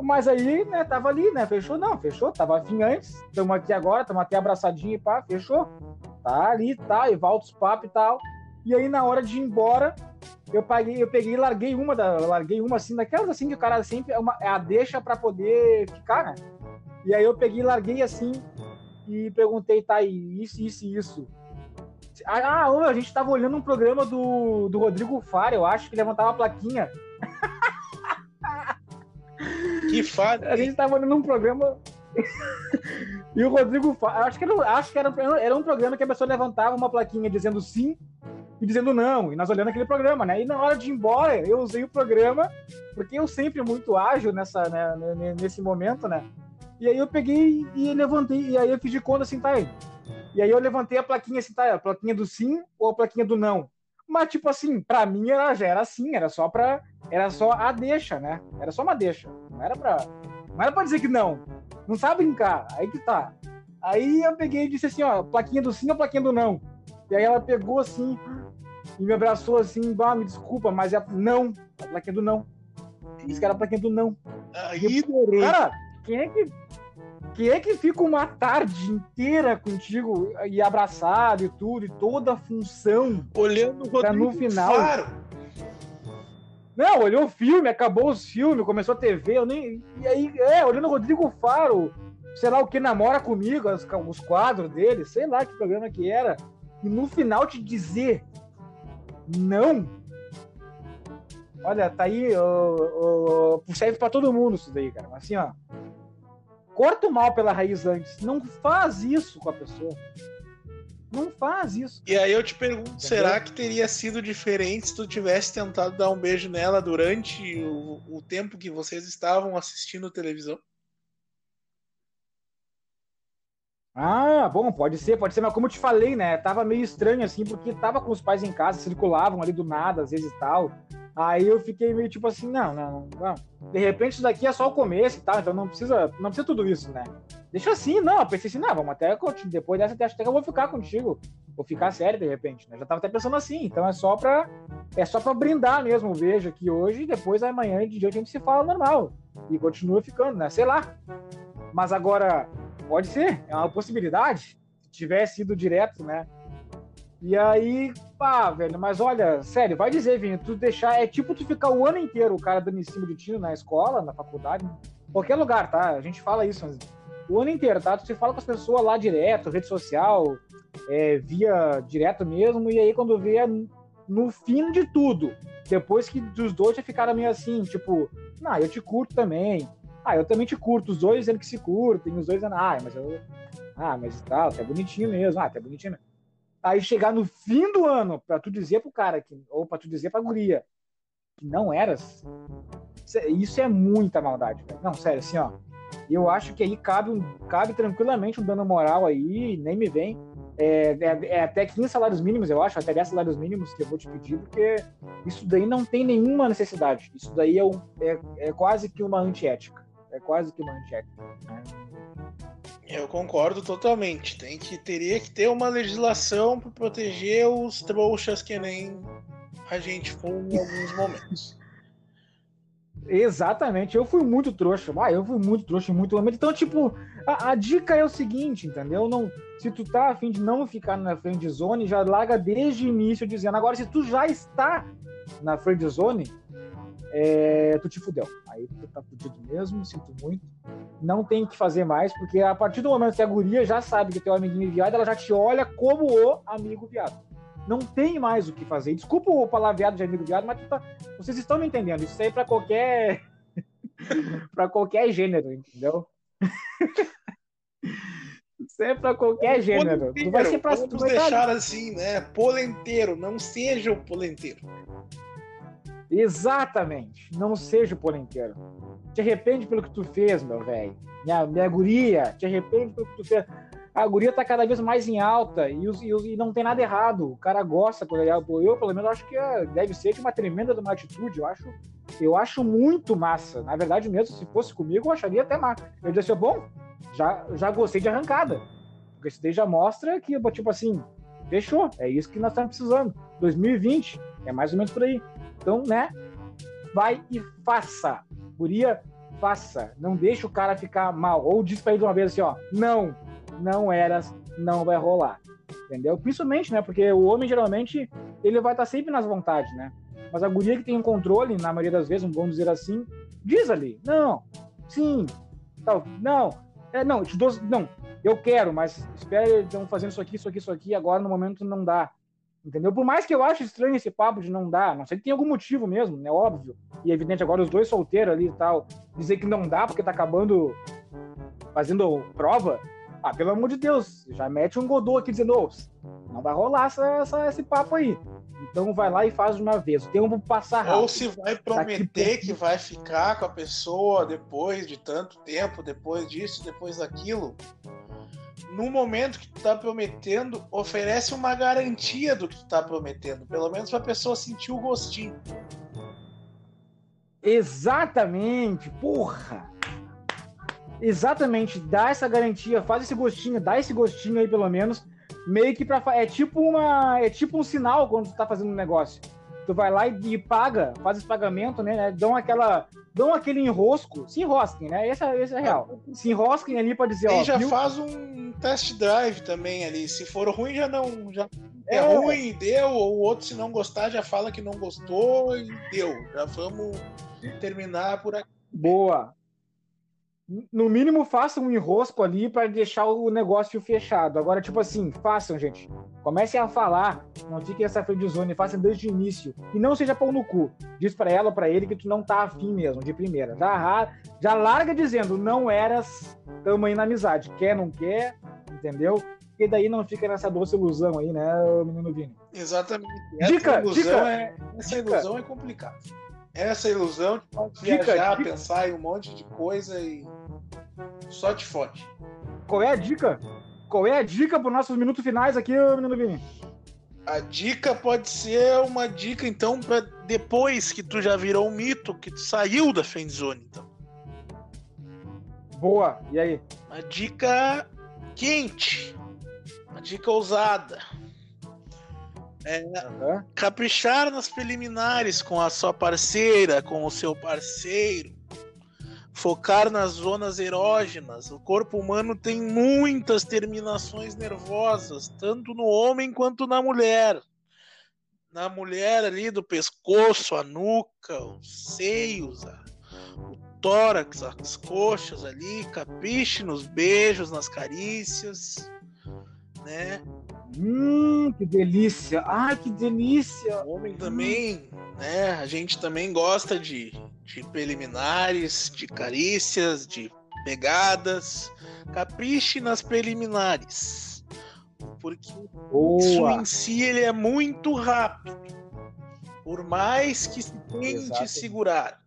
Mas aí, né, tava ali, né? Fechou? Não, fechou, tava afim antes, estamos aqui agora, estamos até abraçadinho e pá, fechou. Tá ali, tá, e volta os papos e tal. E aí, na hora de ir embora, eu paguei, eu peguei larguei uma, da, larguei uma assim, daquelas assim que o cara sempre é, uma, é a deixa para poder ficar, né? E aí eu peguei e larguei assim, e perguntei, tá aí, isso, isso e isso. Ah, a gente tava olhando um programa do, do Rodrigo Fara, eu acho, que levantava a plaquinha. Que fada. A gente tava olhando um programa. e o Rodrigo Fara, acho que, era, acho que era, era um programa que a pessoa levantava uma plaquinha dizendo sim e dizendo não, e nós olhando aquele programa, né? E na hora de ir embora, eu usei o programa, porque eu sempre muito ágil nessa, né, nesse momento, né? E aí eu peguei e levantei, e aí eu fiz de conta assim, tá aí. E aí eu levantei a plaquinha assim, tá, a plaquinha do sim ou a plaquinha do não. Mas, tipo assim, pra mim ela já era assim, era só pra. Era só a deixa, né? Era só uma deixa. Não era pra. Não era pra dizer que não. Não sabe brincar. Aí que tá. Aí eu peguei e disse assim, ó, plaquinha do sim ou plaquinha do não. E aí ela pegou assim e me abraçou assim, bah, me desculpa, mas é não. A plaquinha do não. Disse que era a plaquinha do não. Aí, cara, quem é que quem é que fica uma tarde inteira contigo e abraçado e tudo, e toda a função olhando o pra no final. Claro. Não, olhou o filme, acabou os filmes, começou a TV, eu nem. E aí, é, olhando o Rodrigo Faro, sei lá o que namora comigo, os, os quadros dele, sei lá que programa que era. E no final te dizer não. Olha, tá aí, oh, serve para todo mundo isso daí, cara. Assim, ó corta o mal pela raiz antes. Não faz isso com a pessoa. Não faz isso. E aí eu te pergunto, Entendeu? será que teria sido diferente se tu tivesse tentado dar um beijo nela durante o, o tempo que vocês estavam assistindo televisão? Ah, bom, pode ser, pode ser, mas como eu te falei, né? Tava meio estranho assim, porque tava com os pais em casa, circulavam ali do nada, às vezes tal. Aí eu fiquei meio tipo assim, não, não, não. De repente isso daqui é só o começo e tal, então não precisa, não precisa tudo isso, né? Deixa assim, não. Eu pensei assim, não, vamos até depois dessa até que eu vou ficar contigo. Vou ficar sério de repente, né? Já tava até pensando assim, então é só pra, é só pra brindar mesmo, vejo aqui hoje e depois amanhã de dia a gente se fala normal. E continua ficando, né? Sei lá. Mas agora, pode ser, é uma possibilidade. Se tivesse ido direto, né? E aí, pá, velho, mas olha, sério, vai dizer, Vini, tu deixar. É tipo tu ficar o ano inteiro o cara dando em cima de ti na escola, na faculdade, qualquer lugar, tá? A gente fala isso, mas o ano inteiro, tá? Tu se fala com as pessoas lá direto, rede social, é, via direto mesmo, e aí quando vê no fim de tudo, depois que os dois já ficaram meio assim, tipo, não, eu te curto também. Ah, eu também te curto, os dois dizendo que se curtem, os dois dizendo, ah, mas eu. Ah, mas tal, tá bonitinho mesmo, ah, tá bonitinho mesmo. Aí chegar no fim do ano para tu dizer pro cara que, ou para tu dizer pra guria que não eras, isso é muita maldade, velho. Não, sério, assim, ó. Eu acho que aí cabe, um, cabe tranquilamente um dano moral aí, nem me vem. É, é, é, até 15 salários mínimos, eu acho, até 10 salários mínimos que eu vou te pedir, porque isso daí não tem nenhuma necessidade. Isso daí é, um, é, é quase que uma antiética. É quase que antiética. Né? Eu concordo totalmente. Tem que teria que ter uma legislação para proteger os trouxas que nem a gente foi em alguns momentos. Exatamente, eu fui muito trouxa. Ah, eu fui muito trouxa em muito momento. Então, tipo, a, a, dica é o seguinte, entendeu? Não, se tu tá afim de não ficar na friend zone, já larga desde o início dizendo. Agora, se tu já está na friend zone, é, tu te fudeu. Aí tu tá fudido mesmo, sinto muito. Não tem que fazer mais, porque a partir do momento que a guria já sabe que teu amiguinho é viado, ela já te olha como o amigo viado. Não tem mais o que fazer. Desculpa o palavreado de amigo viado, mas tá... vocês estão me entendendo. Isso aí é para qualquer para qualquer gênero, entendeu? Isso é pra qualquer gênero. Tu vai ser pra Vamos deixar assim, né? Polenteiro, não seja o polenteiro. Exatamente. Não seja o polenteiro. Te arrepende pelo que tu fez, meu velho. Minha, minha guria, te arrepende pelo que tu fez. A guria tá cada vez mais em alta e, e, e não tem nada errado. O cara gosta Eu, pelo menos, acho que é, deve ser de uma tremenda de uma atitude. Eu acho, eu acho muito massa. Na verdade, mesmo se fosse comigo, eu acharia até massa. Eu disse, bom, já, já gostei de arrancada. Porque isso daí já mostra que, tipo assim, fechou. É isso que nós estamos precisando. 2020 é mais ou menos por aí. Então, né? Vai e faça. Guria, faça. Não deixe o cara ficar mal. Ou diz pra ele de uma vez assim, ó, não, não eras, não vai rolar. Entendeu? Principalmente, né? Porque o homem, geralmente, ele vai estar sempre nas vontades, né? Mas a guria que tem um controle, na maioria das vezes, vamos dizer assim, diz ali, não, sim, tal, não, é, não, te dou, não, eu quero, mas espere, estão fazendo isso aqui, isso aqui, isso aqui, agora no momento não dá. Entendeu? Por mais que eu ache estranho esse papo de não dar, não sei tem algum motivo mesmo, né? Óbvio. E é evidente, agora os dois solteiros ali e tal, dizer que não dá porque tá acabando fazendo prova. Ah, pelo amor de Deus, já mete um Godot aqui dizendo, oh, não vai rolar essa, essa, esse papo aí. Então vai lá e faz de uma vez. O tempo passar rápido. Ou se vai prometer que vai ficar com a pessoa depois de tanto tempo, depois disso, depois daquilo no momento que tu tá prometendo, oferece uma garantia do que tu tá prometendo, pelo menos pra pessoa sentir o gostinho. Exatamente, porra! Exatamente, dá essa garantia, faz esse gostinho, dá esse gostinho aí pelo menos, meio que para é tipo uma é tipo um sinal quando tu tá fazendo um negócio. Tu vai lá e, e paga, faz esse pagamento, né, né? Dão aquela dão aquele enrosco, se enrosquem, né? Esse é, esse é real. Se enrosquem ali para dizer, e ó. E já viu? faz um test drive também ali. Se for ruim, já não. Já é, é ruim, deu. Ou o outro, se não gostar, já fala que não gostou e deu. Já vamos terminar por aqui. Boa no mínimo façam um enrosco ali para deixar o negócio fechado. Agora, tipo assim, façam, gente. Comecem a falar, não fiquem essa friendzone, façam desde o início. E não seja pão no cu. Diz para ela, para ele que tu não tá afim mesmo, de primeira. Já, já larga dizendo, não eras tamo aí na amizade. Quer, não quer, entendeu? E daí não fica nessa doce ilusão aí, né, menino Vini? Exatamente. Essa dica, ilusão dica, é, essa dica. ilusão é complicada essa ilusão de pode viajar, dica. pensar em um monte de coisa e só te fode. Qual é a dica? Qual é a dica para os nossos minutos finais aqui, menino Vini? A dica pode ser uma dica, então, para depois que tu já virou um mito, que tu saiu da friendzone, então. Boa, e aí? Uma dica quente, uma dica ousada. É, uhum. Caprichar nas preliminares com a sua parceira, com o seu parceiro. Focar nas zonas erógenas. O corpo humano tem muitas terminações nervosas, tanto no homem quanto na mulher. Na mulher ali do pescoço, a nuca, os seios, a, o tórax, as coxas ali. Capriche nos beijos, nas carícias, né? Hum, que delícia! Ai, que delícia! O homem também, né? A gente também gosta de, de preliminares, de carícias, de pegadas. Capriche nas preliminares. Porque Boa. isso em si ele é muito rápido. Por mais que se tente Exato. segurar.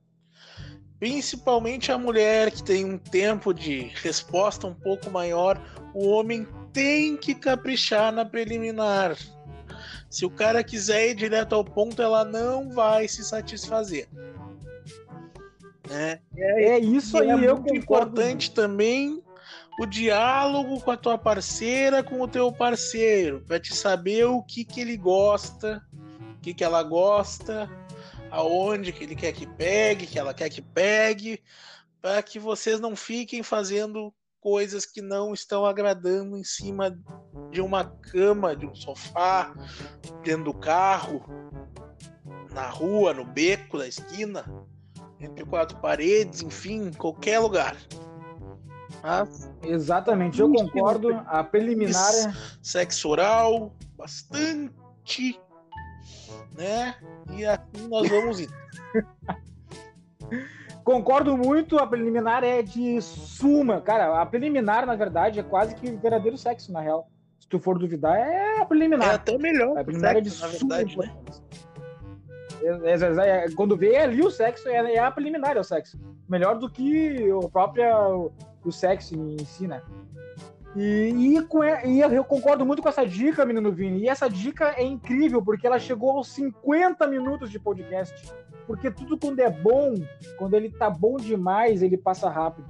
Principalmente a mulher que tem um tempo de resposta um pouco maior, o homem tem que caprichar na preliminar. Se o cara quiser ir direto ao ponto, ela não vai se satisfazer. É, é, é isso aí. É muito importante também o diálogo com a tua parceira, com o teu parceiro, para te saber o que, que ele gosta, o que, que ela gosta, aonde que ele quer que pegue, que ela quer que pegue, para que vocês não fiquem fazendo coisas que não estão agradando em cima de uma cama, de um sofá, dentro do carro, na rua, no beco da esquina, entre quatro paredes, enfim, qualquer lugar. Mas, Exatamente, eu concordo. A preliminar é... Sexo oral, bastante né? E assim nós vamos ir. Concordo muito, a preliminar é de suma. Cara, a preliminar, na verdade, é quase que verdadeiro sexo, na real. Se tu for duvidar, é a preliminar. É até melhor. A preliminar é de sexo, suma. verdade, né? É, é, é, quando vê ali o sexo, é, é a preliminar, é o sexo. Melhor do que o próprio o, o sexo em si, né? E, e, com, e eu concordo muito com essa dica, menino Vini. E essa dica é incrível, porque ela chegou aos 50 minutos de podcast. Porque tudo quando é bom, quando ele tá bom demais, ele passa rápido.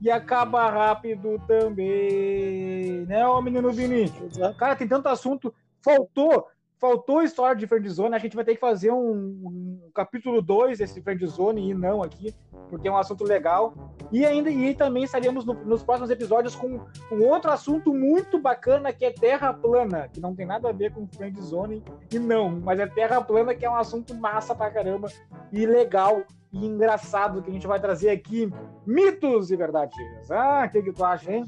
E acaba rápido também. Né, ô menino Vini? Cara, tem tanto assunto. Faltou, faltou história de friendzone. A gente vai ter que fazer um, um capítulo 2 desse friendzone e não aqui, porque é um assunto legal. E ainda e também estaremos no, nos próximos episódios com um outro assunto muito bacana que é terra plana, que não tem nada a ver com friendzone e não, mas é terra plana que é um assunto massa pra caramba e legal e engraçado que a gente vai trazer aqui mitos e verdades. Ah, o que, que tu acha, hein?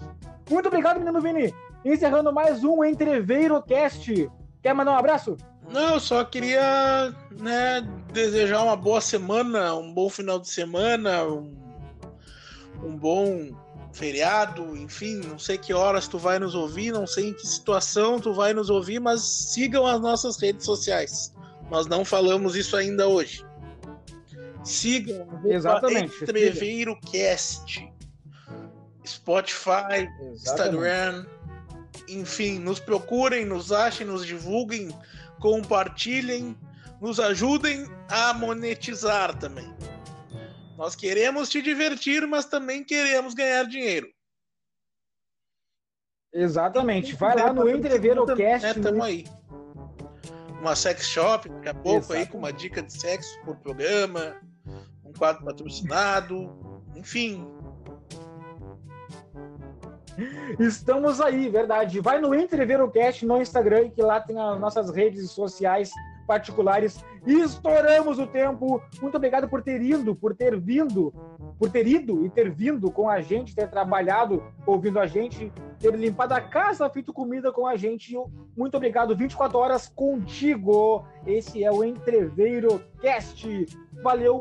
Muito obrigado, menino Vini. Encerrando mais um Entreveiro Cast. Quer mandar um abraço? Não, eu só queria né, desejar uma boa semana, um bom final de semana, um, um bom feriado, enfim, não sei que horas tu vai nos ouvir, não sei em que situação tu vai nos ouvir, mas sigam as nossas redes sociais. Nós não falamos isso ainda hoje. Sigam Exatamente. Entreveiro Cast, Spotify, Exatamente. Instagram, enfim, nos procurem, nos achem, nos divulguem, compartilhem, nos ajudem a monetizar também. Nós queremos te divertir, mas também queremos ganhar dinheiro. Exatamente. Vai lá no Entreverocast. É, no- tamo aí. Uma sex shop, daqui a pouco aí Exato. com uma dica de sexo por programa, um quadro patrocinado, enfim. Estamos aí, verdade. Vai no Entreverocast no Instagram, que lá tem as nossas redes sociais particulares. Estouramos o tempo. Muito obrigado por ter ido, por ter vindo, por ter ido e ter vindo com a gente, ter trabalhado ouvindo a gente, ter limpado a casa, feito comida com a gente. Muito obrigado. 24 horas contigo. Esse é o Entreveirocast. Valeu.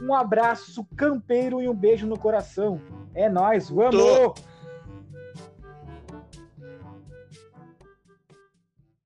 Um abraço campeiro e um beijo no coração. É nóis, vamos! Tô.